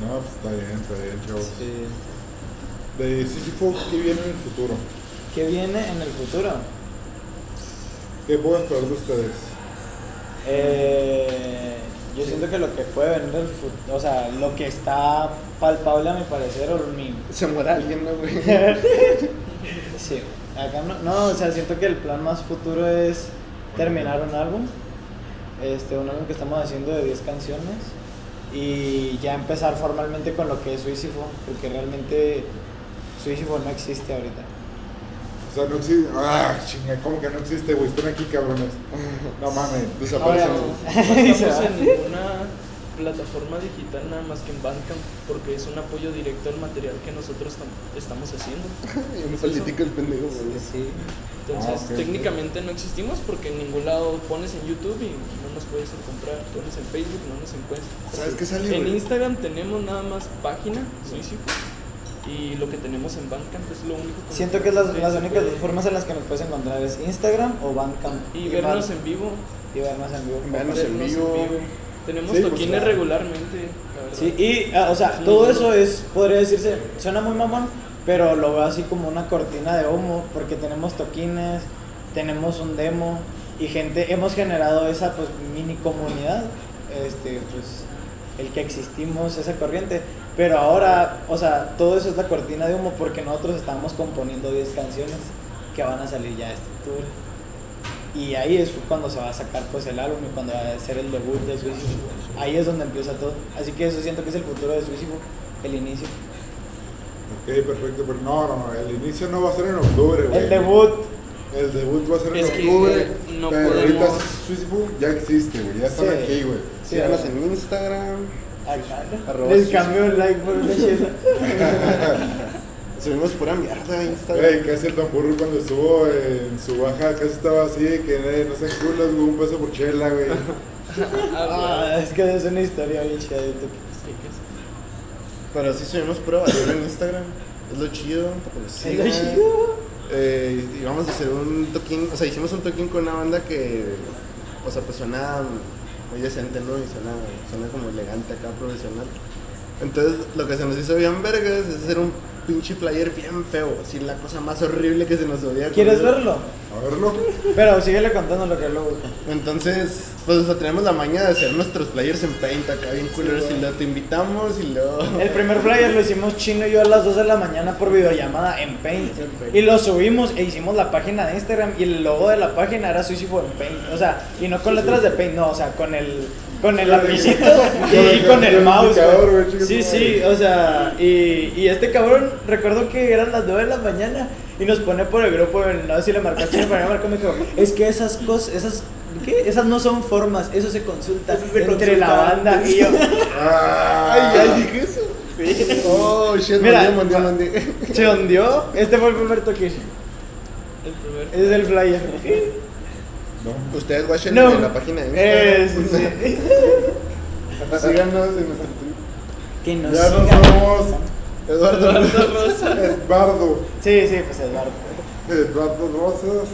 No, pues está bien, está bien, chavos. Sí. De Sísifo, ¿qué viene en el futuro? ¿Qué viene en el futuro? ¿Qué puedo esperar de ustedes? Eh, yo siento que lo que puede venir del futuro, o sea, lo que está palpable a mi parecer, o mi... Se muere alguien, ¿no, güey? sí, acá no, no, o sea, siento que el plan más futuro es terminar un álbum, este, un álbum que estamos haciendo de 10 canciones y ya empezar formalmente con lo que es Suicifo, porque realmente Suicifo no existe ahorita. O sea, no existe. Ah, chinga, ¿cómo que no existe, güey? Están aquí, cabrones. No mames. Desaparecemos. Ahora- No va. en ninguna plataforma digital nada más que en Bandcamp porque es un apoyo directo al material que nosotros tam- estamos haciendo. Y un político el pendejo. Sí. Entonces, Ah, ok, técnicamente no existimos porque en ningún lado pones en YouTube y no nos puedes encontrar. Pones en Facebook y no nos encuentras. ¿Sabes qué salió, En? Instagram tenemos nada más página, Suicifo, y lo que tenemos en Bandcamp es lo único. con Siento que las, se las únicas dos formas en las que nos puedes encontrar es Instagram o Bandcamp. Y vernos en vivo. y vernos en vivo. Vernos en vivo. Tenemos Sí, pues, toquines claro. regularmente. la verdad. Sí, y, ah, o sea, todo eso es, podría decirse, suena muy mamón, pero lo veo así como una cortina de humo, porque tenemos toquines, tenemos un demo, y gente, hemos generado esa pues mini comunidad, este, pues, el que existimos, esa corriente, pero ahora, o sea, todo eso es la cortina de humo, porque nosotros estamos componiendo 10 canciones, que van a salir ya este octubre. Y ahí es cuando se va a sacar pues el álbum y cuando va a ser el debut de Suicidio. Ahí es donde empieza todo. Así que eso siento que es el futuro de Suicidio, el inicio. Ok, perfecto, pero no, no, no, el inicio no va a ser en octubre, güey. El debut, El debut va a ser en Es que octubre. no pero podemos- ahorita Suicidio ya existe, güey. Ya están Sí. aquí, güey. Síganos en Instagram. acá, Arroba les cambio el like por una chela. Subimos pura mierda a Instagram. Güey, casi el tamburro cuando estuvo en su baja, casi estaba así, que eh, no se culos, güey, un peso por chela, güey. Ah, es que es una historia bien chida de YouTube. Pero sí subimos pura basura en Instagram. Es lo chido. para que nos Es lo sigan. chido. Eh, y vamos a hacer un toquín, o sea, hicimos un toquín con una banda que, o sea, pues suena muy decente, ¿no? Y suena, suena como elegante acá, profesional. Entonces, lo que se nos hizo bien vergas es hacer un pinche flyer bien feo, así la cosa más horrible que se nos podía ¿Quieres verlo? A verlo. Pero síguele contando lo que luego. Entonces, pues, o sea, tenemos la maña de hacer nuestros flyers en paint acá, bien culeros, y luego te invitamos y luego... El primer flyer lo hicimos Chino y yo a las 2 de la mañana por videollamada en Paint. En Paint. Y lo subimos e hicimos la página de Instagram y el logo de la página era Suicide en Paint. O sea, y no con letras de Paint, no, o sea, con el con el lapicito y, con el mouse. Sí, sí, o sea, y, y este cabrón, recuerdo que eran las 9 de la mañana y nos pone por el grupo, no sé si le Chino, pero me marcó y me dijo, es que esas cosas, esas... ¿Qué? Esas no son formas, eso se consulta Eso se entre la consulta banda antes. y yo. Ah, Ay, ay, dije eso. Sí. Oh, shit, Mira, mandé, mandé, mandé. Se hundió. Este fue el primer toque. El primer. Ese es el flyer. no. Ustedes watchen No. en la página de Eh, Instagram. sí, sí. Síganos en nuestro tweet. Que nos Ya nos sigan. vemos. Eduardo. Eduardo. Sí, sí, pues Eduardo. Eduardo Rosas.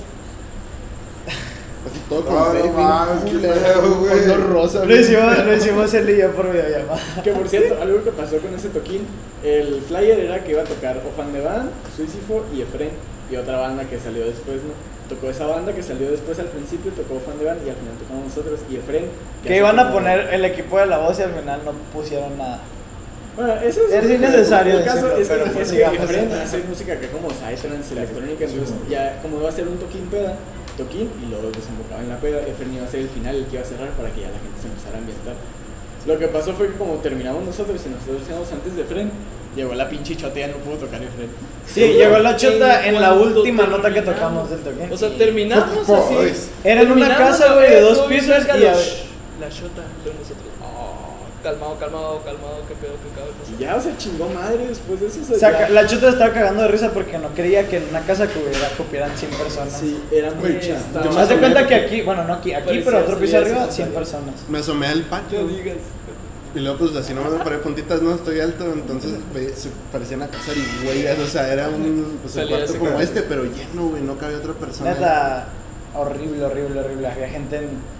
Así todo con no mames, qué culero, pedo, güey. fondo rosa. Lo hicimos, lo hicimos él y yo por videollamada. Que por cierto, algo que pasó con ese toquín, el flyer era que iba a tocar Ofan de Van, Suicifo y Efren, y otra banda que salió después, ¿no? Tocó esa banda que salió después al principio, tocó Ofan de Van y al final tocamos nosotros y Efren. Que iban a poner el equipo de la voz y al final no pusieron nada. Bueno, eso es. Es innecesario El caso es que, pero es pues que sigamos. Efren hace música acá como Psytrance, electrónica, entonces ya como iba a ser un toquín peda, toquín y luego desembocaba en la peda, Efren iba a ser el final, el que iba a cerrar para que ya la gente se empezara a ambientar. Lo que pasó fue que como terminamos nosotros y nosotros íbamos antes de Efren, llegó la pinche chota y ya no pudo tocar Efren. Sí, llegó la chota en la última nota que terminamos. tocamos del toque. O sea, terminamos así. Boys. Era en una terminamos casa, güey, de peda, dos pisos y a. La shota, luego nosotros. Calmado, calmado, calmado, qué pedo, qué cabrón. Y ya, o sea, chingó madre después de eso. o sea, ya- la chota estaba cagando de risa porque no creía que en una casa que hubiera cupieran 100 personas. Sí, era chasta. yo Haz de cuenta que aquí, bueno, no aquí, aquí, pero otro piso arriba, esa 100 salida. personas. Me asomé al patio. No digas. Y luego, pues así no me paré puntitas, no estoy alto, entonces se parecía una casa de güeyes, o sea, era un pues, Salía cuarto como este, pero lleno, güey, no cabía otra persona. Neta, horrible, horrible, horrible. Había gente en.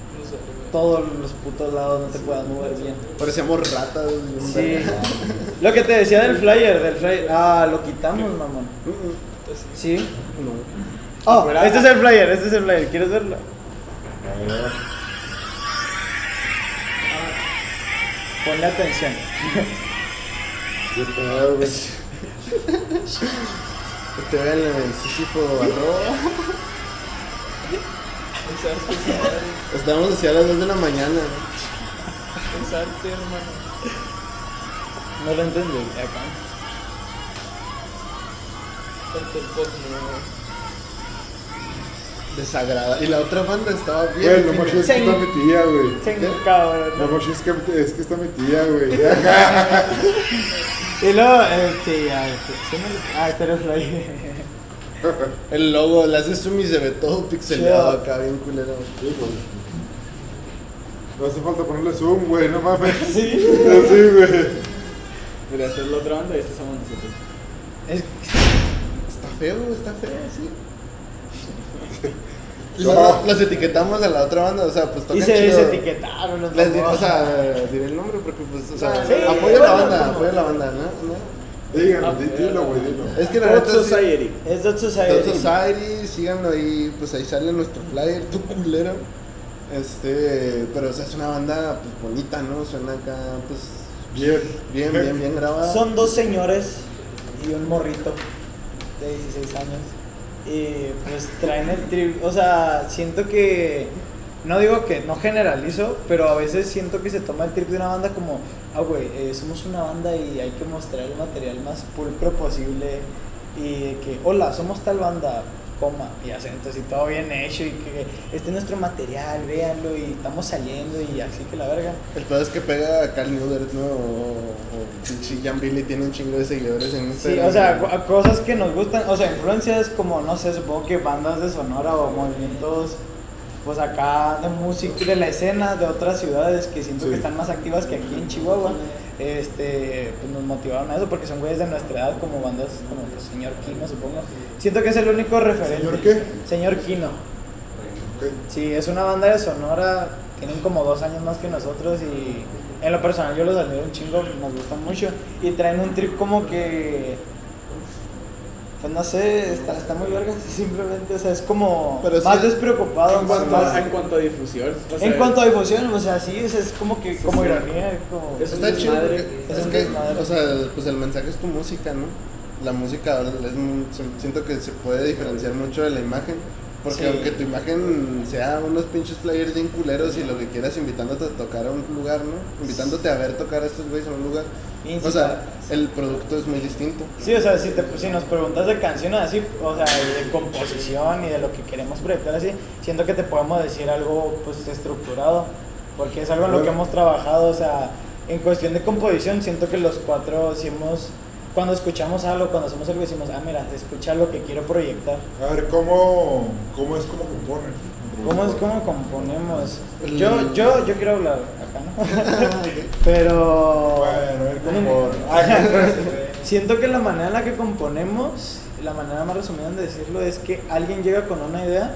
Todos los putos lados, no te puedas mover bien. Parecíamos ratas. Sí. Lo que te decía del flyer, del flyer. Ah, lo quitamos, mamón. Sí. No. Oh, este es el flyer, este es el flyer. ¿Quieres verlo? A ver. Ponle atención. Qué pedo, güey. Te ven en el Sísifo arroba. Estábamos hacia las 2 de la mañana. Es arte, hermano. No lo entendí. Acá. Arte el pop, no. Desagrada. Y la otra banda estaba bien. Güey, lo más chido es que está mi tía, güey. Sí, cabrón. Lo más chido es que, es que está mi tía, güey. Y luego, este, ah, este, sí me- ah, este era el flyer. El logo, le haces zoom y se ve todo pixeleado Chido. acá, bien culero. Sí. No hace falta ponerle zoom, güey, no mames. Sí. Así, güey. Mira, esta es la otra banda y esta somos nosotros. Es- Está feo, está feo, sí. No. los etiquetamos a la otra banda, o sea, pues tocan y se, chido. se etiquetaron. los Les o sea, diré el nombre porque pues, o sea, Ah, sí, apoya la banda, apoya la banda, ¿no? ¿no? Díganlo, di- dilo, güey, dilo. Es que la Hot neta sí- Society. Es Dot Society. Dot Society, síganlo ahí, pues ahí sale nuestro flyer, tu culero. Este, pero o sea, es una banda pues bonita, ¿no? Suena acá, pues Bien. bien, bien, bien grabada. Son dos señores y un morrito de 16 años. Y pues traen el trip, o sea, siento que, no digo que no generalizo, pero a veces siento que se toma el trip de una banda como, ah, güey, eh, somos una banda y hay que mostrar el material más pulcro posible. Y que, hola, somos tal banda, coma, y acentos y todo bien hecho. Y que este es nuestro material, véanlo, y estamos saliendo, y así que la verga. El peor es que pega a Carl Newdert, ¿no? O, Jan Billy tiene un chingo de seguidores en Sí, Instagram. o sea, co- cosas que nos gustan, o sea, influencias como, no sé, supongo que bandas de Sonora o movimientos, pues acá de música, de la escena de otras ciudades que siento Sí. que están más activas que aquí en Chihuahua, este, pues nos motivaron a eso porque son güeyes de nuestra edad, como bandas como pues, Señor Kino, supongo. Siento que es el único referente. ¿Señor qué? Señor Kino. Ok. Sí, es una banda de Sonora, tienen como dos años más que nosotros y en lo personal yo los admiro un chingo, nos gustan mucho y traen un trip como que, pues no sé, está, está muy verga, simplemente, o sea, es como Pero sí- más despreocupado, En cuanto, más- a, en cuanto a difusión. o sea, en cuanto a difusión, o sea, sí, o sea, es como que, como sí. ironía, como... Está chido. porque Es que, desmadre. o sea, pues el mensaje es tu música, ¿no? La música es siento que se puede diferenciar mucho de la imagen. Porque Sí. aunque tu imagen sea unos pinches players bien culeros y lo que quieras invitándote a tocar a un lugar, ¿no? Invitándote a ver tocar a estos güeyes a un lugar. O sea, el producto es muy distinto. Sí, o sea, si, te, si nos preguntas de canciones así, o sea, de composición y de lo que queremos proyectar así, siento que te podemos decir algo pues estructurado, porque es algo en lo que hemos trabajado, o sea, en cuestión de composición, siento que los cuatro sí hemos, cuando escuchamos algo, cuando hacemos algo, decimos, ah, mira, escucha lo que quiero proyectar. A ver, ¿cómo, cómo es cómo componen? ¿Cómo es cómo componemos? Yo, yo, yo quiero hablar acá, ¿no? Pero... Bueno, a ver cómo. Siento que la manera en la que componemos, la manera más resumida de decirlo es que alguien llega con una idea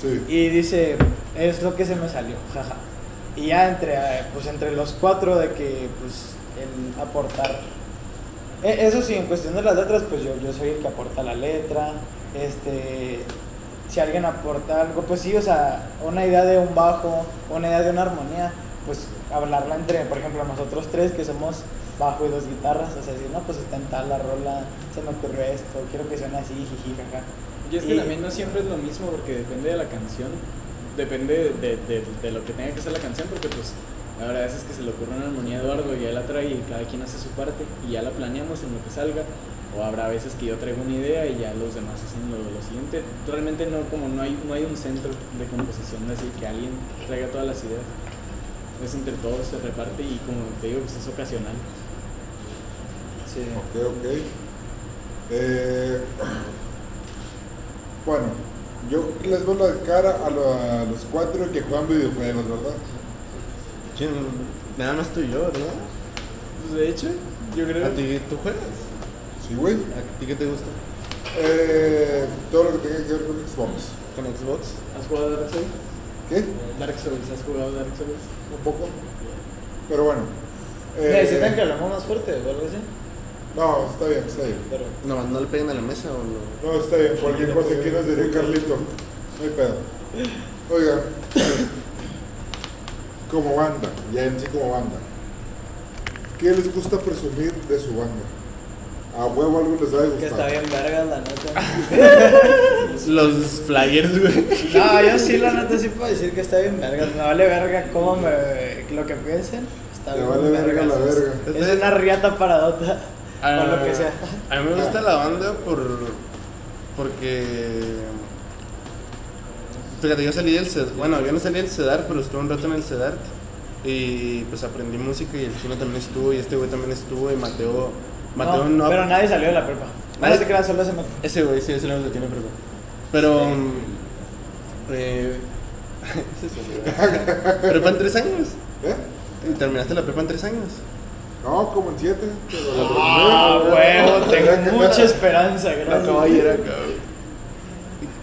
sí. y dice, es lo que se me salió, jaja. Y ya entre, pues entre los cuatro de que, pues, el aportar. E- Eso sí, en cuestión de las letras, pues yo, yo soy el que aporta la letra. Este, si alguien aporta algo, pues sí, o sea, una idea de un bajo, una idea de una armonía, pues hablarla entre, por ejemplo, nosotros tres que somos bajo y dos guitarras, o sea, decir, no, pues está en tal la rola, se me ocurrió esto, quiero que suene así, jiji, jaja. Y es que Y- también no siempre es lo mismo porque depende de la canción, depende de, de- de lo que tenga que ser la canción, porque pues habrá veces que se le ocurre una armonía a Eduardo y él la trae y cada quien hace su parte y ya la planeamos en lo que salga. O habrá veces que yo traigo una idea y ya los demás hacen lo, lo siguiente. Realmente no, como no hay, no hay un centro de composición así que alguien traiga todas las ideas. Es entre todos, se reparte y como te digo, pues es ocasional. Sí. Ok, ok. Eh, bueno, yo les veo la cara a, lo- a los cuatro que juegan videojuegos, ¿verdad? Nada más tú y yo, ¿verdad? Pues de hecho, yo creo... ¿A ti tú juegas? Sí, güey. ¿A ti qué te gusta? Eh, todo lo que tenga que ver con Xbox. ¿Con Xbox? ¿Has jugado Dark Souls? ¿Qué? Dark Souls, ¿has jugado Dark Souls? Un poco. Pero bueno. Eh, ¿Necesitan que hablamos más fuerte o algo así? No, está bien, está bien. Pero... No, no le peguen a la mesa o no. No, está bien. Cualquier cosa que nos diré, Carlito. No hay pedo. Oiga. Como banda, ya en sí como banda. ¿Qué les gusta presumir de su banda? A huevo algo les da de Que gustar. está bien verga la neta. Los flyers, güey. No, yo sí la neta sí puedo decir que está bien verga. Me vale verga cómo me... lo que piensen. Está bien vale verga la Es- verga. Es una riata paradota. Ah, Con lo que sea. A mí me gusta la banda por. Porque. Fíjate, yo salí del CEDAR. Bueno, yo no salí del CEDAR, pero estuve un rato en el CEDAR. Y pues aprendí música y el chino también estuvo. Y este güey también estuvo. Y Mateo. Mateo No, no. pero nadie salió de la prepa. Nadie se crea solo ese me... Ese güey sí, ese no lo tiene prepa. Pero. mm, eh, prepa en tres años. ¿Eh? Y terminaste la prepa en tres años. No, como en siete. Pero la Ah, huevo, tengo mucha esperanza, gracias. caballera, cabrón.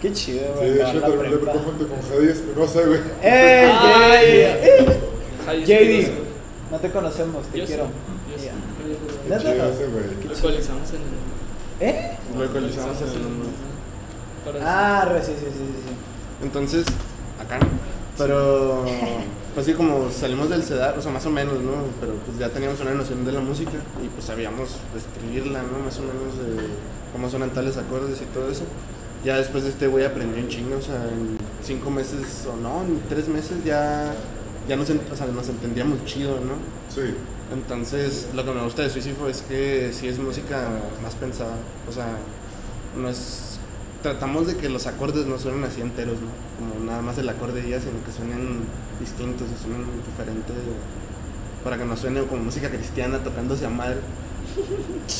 Qué chido, Sí, güey. hecho la terminé prepa. prepa junto con Javier Espinosa, güey. ¡Eh, Ay. Ay, JD! No te conocemos, te Yo sí, quiero. yo sí. Qué chido ese, güey. Actualizamos en ¿Eh? Lo ecualizamos en el. para Ah, re, sí, sí, sí, sí, sí. Entonces, acá no. Pero, pues sí, como salimos del CEDAR, o sea, más o menos, ¿no? Pero pues ya teníamos una noción de la música y pues sabíamos escribirla, ¿no? Más o menos de cómo suenan tales acordes y todo eso. Ya después de este güey aprendió en chingo, o sea, en cinco meses o no, en tres meses ya, ya nos, o sea, nos entendíamos chido, ¿no? Sí. Entonces, lo que me gusta de Suicifo es que sí es música más pensada. O sea, no es. Tratamos de que los acordes no suenen así enteros, ¿no? Como nada más el acorde y ya, sino que suenen distintos suenen diferentes. Para que no suene como música cristiana tocándose a madre.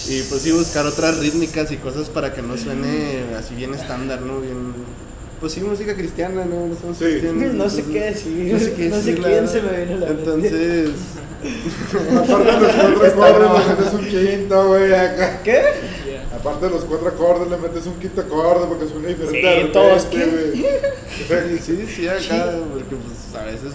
Y pues sí, buscar otras rítmicas y cosas para que no suene así bien estándar, ¿no? Bien. Pues sí, música cristiana, ¿no? No somos Sí. cristianos. No sé qué decir. No sé qué No sé quién se me viene a la mente. Entonces. Aparte de los cuatro acordes, le metes un quinto, güey, acá. ¿Qué? Yeah. Aparte de los cuatro acordes, le metes un quinto acorde porque suena diferente Sí, todos, güey. Sí, sí, acá, porque pues a veces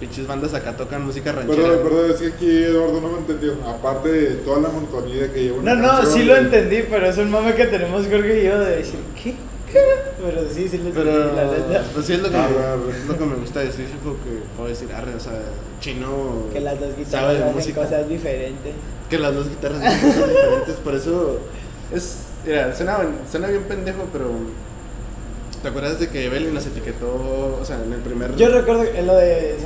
pinches bandas acá tocan música ranchera. Perdón, perdón, es que aquí Eduardo no me entendió. Aparte de toda la monotonía que lleva una No, no, sí lo entendí, pero es un mame que tenemos Jorge y yo de decir, ¿qué? ¿Qué? Pero sí, sí lo entendí, Pero, la neta. pues sí es lo que, Ah, es lo que me gusta de Sísifo, que puedo decir, arre, o sea, chino Que las dos guitarras hacen música. cosas diferentes. Que las dos guitarras hacen cosas diferentes, por eso es, mira, suena, suena bien pendejo, pero ¿te acuerdas de que Evelyn nos etiquetó, o sea, en el primer... Yo recuerdo en lo de.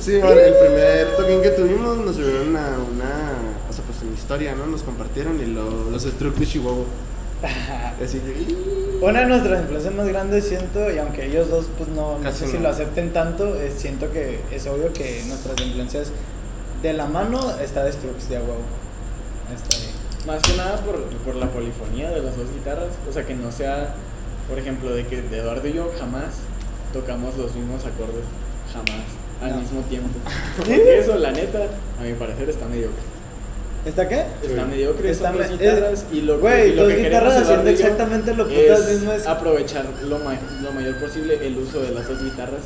Sí, bueno, el primer toquín que tuvimos nos subieron una, una, o sea, pues una historia, ¿no? Nos compartieron y lo, los Struck de Chihuahua. Así que. Una de nuestras influencias más grandes siento, y aunque ellos dos pues no, no sé si lo acepten tanto, es- siento que es obvio que nuestras influencias de la mano está de a huevo. Está bien. Más que nada por, por la polifonía de las dos guitarras. O sea, que no sea, por ejemplo, de que de Eduardo y yo jamás tocamos los mismos acordes. Jamás. Al No. mismo tiempo. Porque eso, la neta, a mi parecer está mediocre. ¿Está qué? Está Sí. mediocre, Está son dos guitarras y lo, Güey, y lo dos que guitarras haciendo exactamente lo putas mismo es- aprovechar lo, ma- lo mayor posible el uso de las dos guitarras.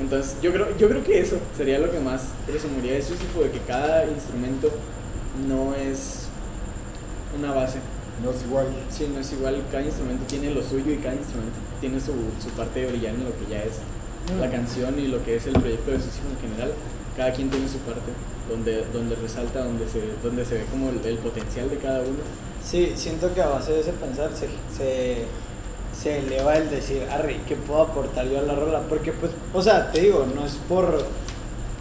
Entonces, yo creo, yo creo que eso sería lo que más presumiría de Sísifo, de que cada instrumento no es una base. No es igual. Sí, no es igual, cada instrumento tiene lo suyo y cada instrumento tiene su, su parte de brillar en lo que ya es Mm. la canción y lo que es el proyecto de Sísifo en general. Cada quien tiene su parte, donde, donde resalta, donde se, donde se ve como el, el potencial de cada uno. Sí, siento que a base de ese pensar se, se, se eleva el decir, arre, ¿qué puedo aportar yo a la rola? Porque pues, o sea, te digo, no es por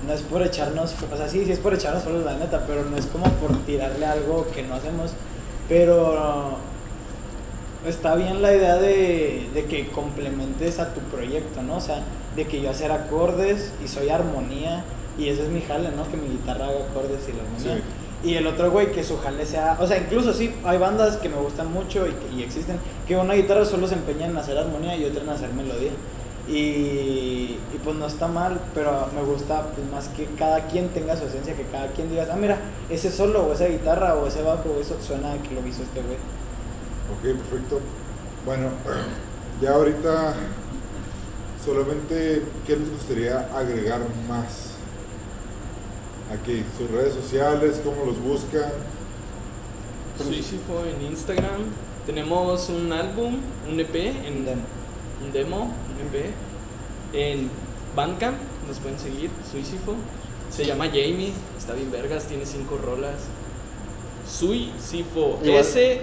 no es por echarnos, o sea, sí, sí es por echarnos flores la neta, pero no es como por tirarle algo que no hacemos, pero está bien la idea de, de que complementes a tu proyecto, ¿no? O sea, de que yo hacer acordes y soy armonía y ese es mi jale, ¿no? Que mi guitarra haga acordes y la armonía. Y el otro güey que su jale sea, o sea, incluso sí, hay bandas que me gustan mucho y, que- y existen, que una guitarra solo se empeña en hacer armonía y otra en hacer melodía. Y, y pues no está mal, pero me gusta pues más que cada quien tenga su esencia, que cada quien digas, ah, mira, ese solo o esa guitarra o ese bajo, eso suena a que lo hizo este güey. Ok, perfecto. Bueno, ya ahorita solamente, ¿qué les gustaría agregar más? Aquí, sus redes sociales, cómo los buscan. Suicifo en Instagram. Tenemos un álbum, un EP, en, Un demo. un un EP. En Bandcamp nos pueden seguir, Suicifo. Se llama Jamie, está bien vergas, tiene cinco rolas. Suicifo. S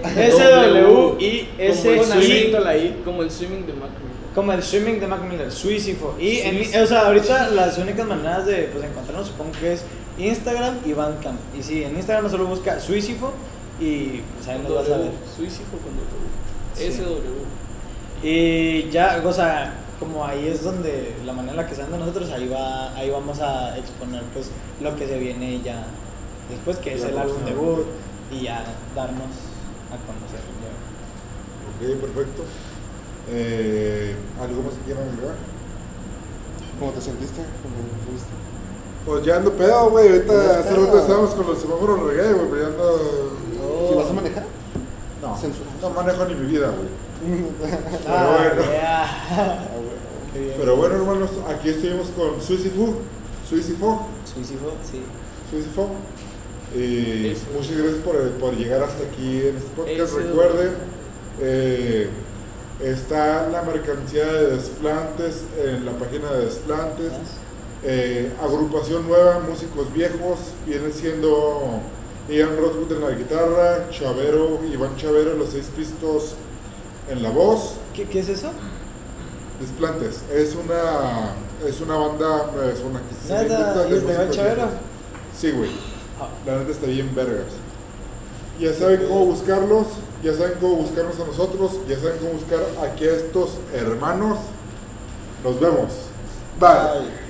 el swimming, la I. como el swimming de Mac Miller. Como el swimming de Mac Miller, Suicifo. Y, en- o sea, ahorita las únicas maneras de pues, encontrarnos supongo que es Instagram y Bandcamp. Y sí, en Instagram no solo busca Suicifo y pues ahí nos vas a ver. Suicifo con W. SW. Y ya, o sea, como ahí es donde la manera en la que se anda nosotros, ahí va, ahí vamos a exponer pues lo que se viene ya después, que es el álbum debut y ya darnos a conocer. ya. Ok, perfecto. Eh, ¿Algo más que quieran agregar? ¿Cómo te sentiste? ¿Cómo fuiste? Pues ya ando pedo, güey. Ahorita hace rato estábamos con los semáforos reggae, güey, pero ya ando. ¿Y vas a manejar? No, Censura. no manejo ni mi vida, güey. Ah, bueno. yeah. Bien. Pero bueno, hermanos, aquí estuvimos con Suicifu. Suicifo. Suicifo, sí. Suicifo. Y Eso. muchas gracias por, por llegar hasta aquí en este podcast. Eso. Recuerden, eh, está la mercancía de Desplantes en la página de Desplantes. Eh, agrupación nueva, músicos viejos, viene siendo Ian Rothwood en la guitarra, Chavero, Iván Chavero en los seis pistos, en la voz, ¿Qué, qué es eso? Desplantes. Es una, es una banda, es una que se de ¿y música Chavero? Sí, güey. Ah. La neta está bien vergas. Ya saben cómo buscarlos, ya saben cómo buscarnos a nosotros, ya saben cómo buscar aquí a estos hermanos. Nos vemos. Bye. Bye.